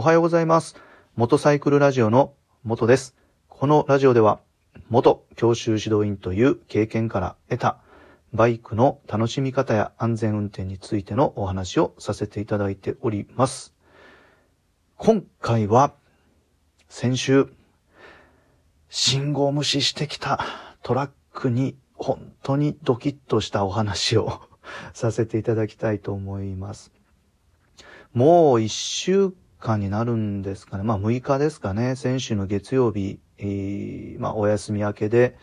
おはようございます。元サイクルラジオの元です。このラジオでは、元教習指導員という経験から得たバイクの楽しみ方や安全運転についてのお話をさせていただいております。今回は、先週、信号無視してきたトラックに本当にドキッとしたお話を させていただきたいと思います。もう一週間になるんですかね。まあ6日ですかね。先週の月曜日、えーまあお休み明けで、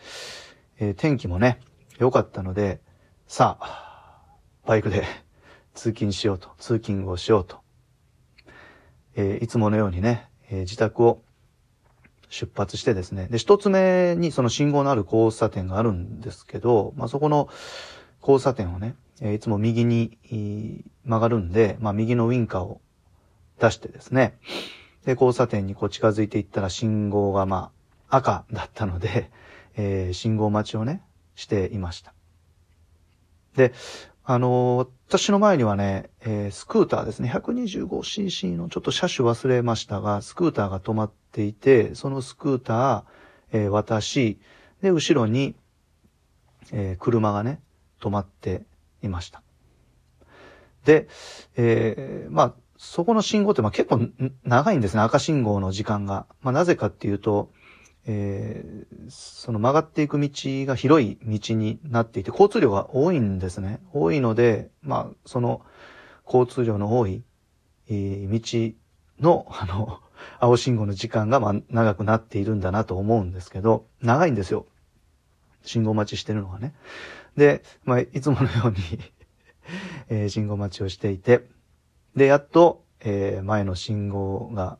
えー天気もね、良かったので、さあ、バイクで 通勤しようと、通勤をしようと。えーいつものようにね、えー自宅を出発してですね。で、一つ目にその信号のある交差点があるんですけど、まあそこの交差点をね、えーいつも右に曲がるんで、まあ右のウインカーを出してですね。で、交差点にこう近づいていったら信号がまあ赤だったので、えー信号待ちをね、していました。で、あのー私の前にはね、えースクーターですね、125cc のちょっと車種忘れましたが、スクーターが止まっていて、そのスクーター、えー私、で、後ろに、えー車がね、止まっていました。で、えーまあ、そこの信号ってまあ結構長いんですね、赤信号の時間が。まあ、なぜかっていうと、えーその曲がっていく道が広い道になっていて、交通量が多いんですね。多いので、まあ、その交通量の多い、えー道の、あの、青信号の時間がまあ長くなっているんだなと思うんですけど、長いんですよ。信号待ちしてるのがね。で、まあ、いつものように えー信号待ちをしていて、で、やっと、えー前の信号が、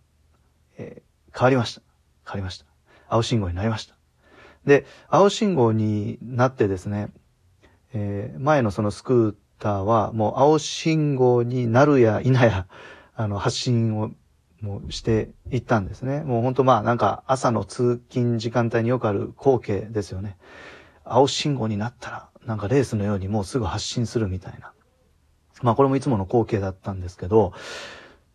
えー変わりました。変わりました。青信号になりました。で、青信号になってですね、えー前のそのスクーターはもう青信号になるや否や、あの、発信をもうしていったんですね。もう本当まあなんか朝の通勤時間帯によくある光景ですよね。青信号になったら、なんかレースのようにもうすぐ発信するみたいな。まあこれもいつもの光景だったんですけど、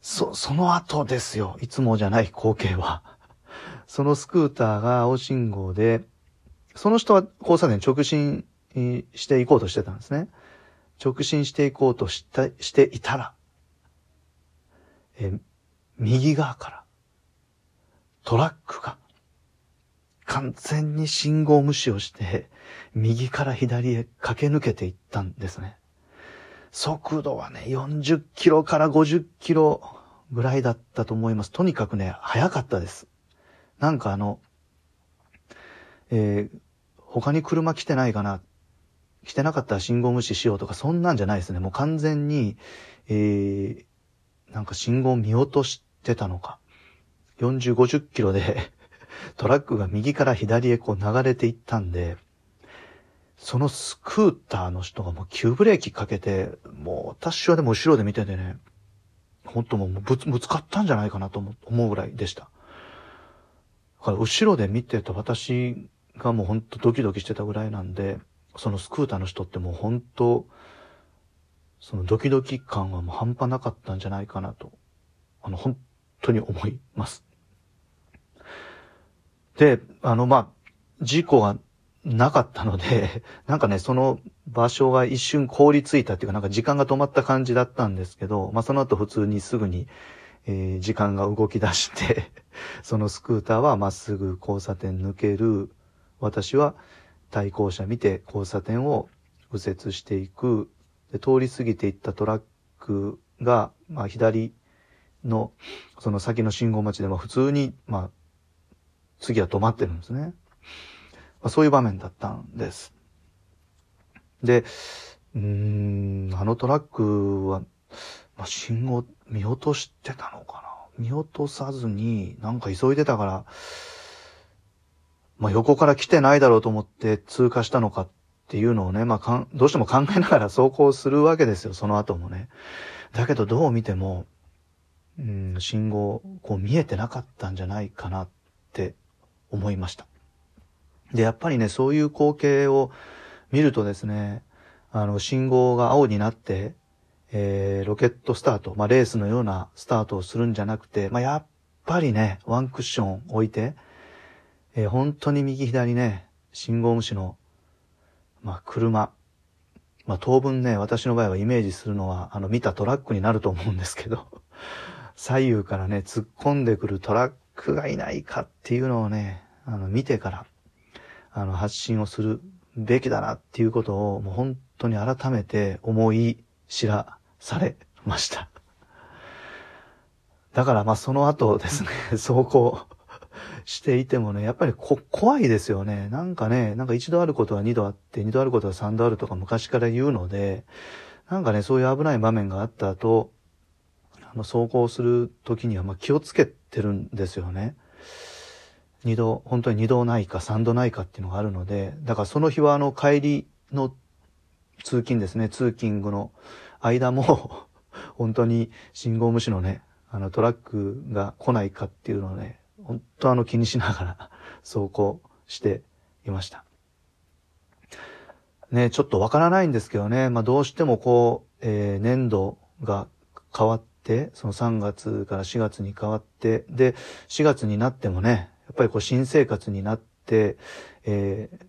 そ、その後ですよ。いつもじゃない光景は。そのスクーターが青信号で、その人は交差点直進していこうとしてたんですね。直進していこうとしたしていたら、え右側からトラックが完全に信号無視をして、右から左へ駆け抜けていったんですね。速度はね、40キロから50キロぐらいだったと思います。とにかくね、速かったです。なんかあの、えー他に車来てないかな来てなかったら信号無視しようとか、そんなんじゃないですね。もう完全に、えーなんか信号見落としてたのか。40、50キロで トラックが右から左へこう流れていったんで、そのスクーターの人がもう急ブレーキかけて、もう私はでも後ろで見ててね、本当もうぶつぶつかったんじゃないかなと思うぐらいでした。だから後ろで見てた私がもう本当ドキドキしてたぐらいなんで、そのスクーターの人ってもう本当、そのドキドキ感はもう半端なかったんじゃないかなと、あの本当に思います。で、あのまあ、事故がなかったので、なんかね、その場所が一瞬凍りついたっていうか、なんか時間が止まった感じだったんですけど、まあその後普通にすぐに、えー時間が動き出して、そのスクーターはまっすぐ交差点抜ける、私は対向車見て交差点を右折していく、で通り過ぎていったトラックが、まあ左の、その先の信号待ちでも普通に、まあ、次は止まってるんですね。まあ、そういう場面だったんです。で、うーん、あのトラックは、まあ、信号見落としてたのかな？見落とさずに、なんか急いでたから、まあ、横から来てないだろうと思って通過したのかっていうのをね、まあかん、どうしても考えながら 走行するわけですよ、その後もね。だけどどう見ても、うん、信号、こう見えてなかったんじゃないかなって思いました。で、やっぱりね、そういう光景を見るとですね、あの、信号が青になって、えー、ロケットスタート、まあ、レースのようなスタートをするんじゃなくて、まあ、やっぱりね、ワンクッション置いて、えー、本当に右左ね、信号無視の、まあ、車、まあ、当分ね、私の場合はイメージするのは、あの、見たトラックになると思うんですけど、左右からね、突っ込んでくるトラックがいないかっていうのをね、あの、見てから、あの、発信をするべきだなっていうことを、もう本当に改めて思い知らされました。だからまあその後ですね、走行していてもね、やっぱりこ怖いですよね。なんかね、なんか一度あることは二度あって、二度あることは三度あるとか昔から言うので、なんかね、そういう危ない場面があった後、あの、走行する時にはまあ気をつけてるんですよね。二度、本当に二度ないか三度ないかっていうのがあるので、だからその日はあの帰りの通勤ですね、通勤後の間も 本当に信号無視のね、あのトラックが来ないかっていうのをね、本当あの気にしながら走行していました。ね、ちょっとわからないんですけどね、まあどうしてもこう、えー、年度が変わって、その3月から4月に変わって、で、4月になってもね、っぱりこう新生活になって、えー、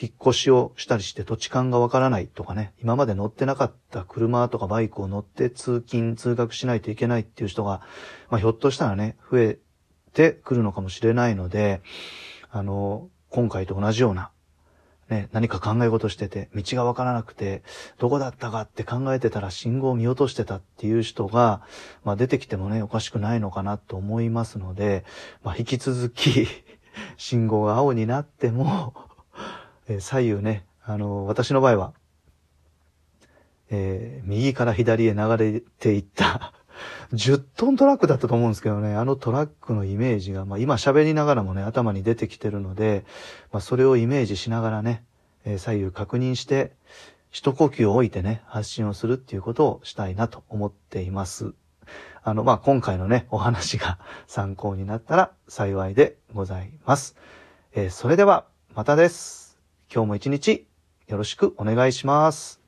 引っ越しをしたりして土地勘がわからないとかね、今まで乗ってなかった車とかバイクを乗って通勤、通学しないといけないっていう人が、まあ、ひょっとしたらね、増えてくるのかもしれないので、あの、今回と同じような、ね、何か考え事してて、道がわからなくて、どこだったかって考えてたら信号を見落としてたっていう人が、まあ、出てきてもね、おかしくないのかなと思いますので、まあ、引き続き 信号が青になっても えー、左右ね、あの、私の場合は、えー、右から左へ流れていった10トントラックだったと思うんですけどね、あのトラックのイメージが、まあ今喋りながらもね、頭に出てきてるので、まあそれをイメージしながらね、えー、左右確認して、一呼吸を置いてね、発信をするっていうことをしたいなと思っています。あの、まあ、今回のね、お話が 参考になったら幸いでございます。えー、それでは、またです。今日も一日よろしくお願いします。